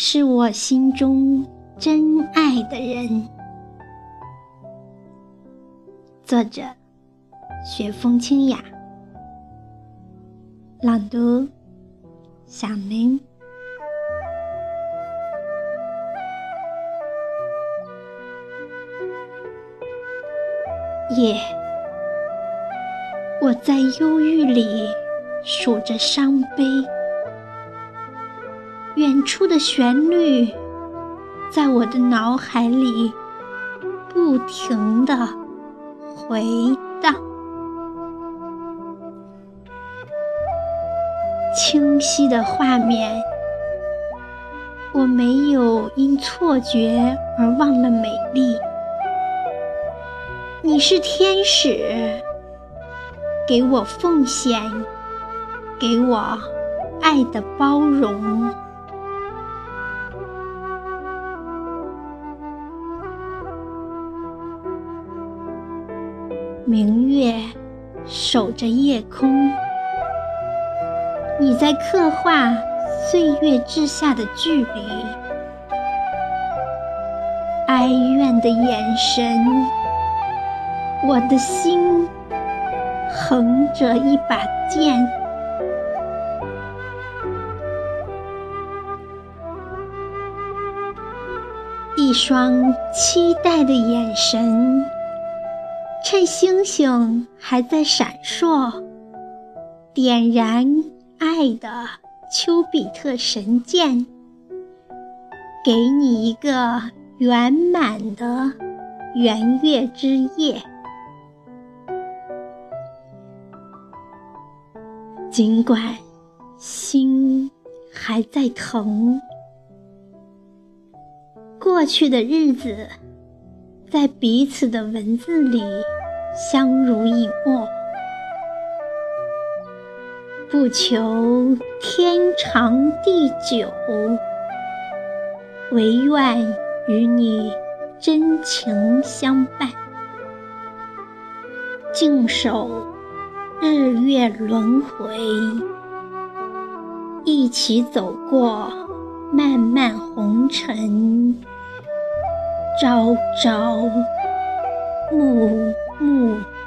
是我心中真爱的人。作者：雪风清雅。朗读：小明。夜，我在忧郁里数着伤悲。远处的旋律，在我的脑海里不停地回荡。清晰的画面，我没有因错觉而忘了美丽。你是天使，给我奉献，给我爱的包容。明月守着夜空，你在刻画岁月之下的距离。哀怨的眼神，我的心横着一把剑。一双期待的眼神。趁星星还在闪烁，点燃爱的丘比特神箭，给你一个圆满的圆月之夜。尽管心还在疼，过去的日子。在彼此的文字里相濡以沫，不求天长地久，唯愿与你真情相伴，静守日月轮回，一起走过漫漫红尘。朝朝暮暮。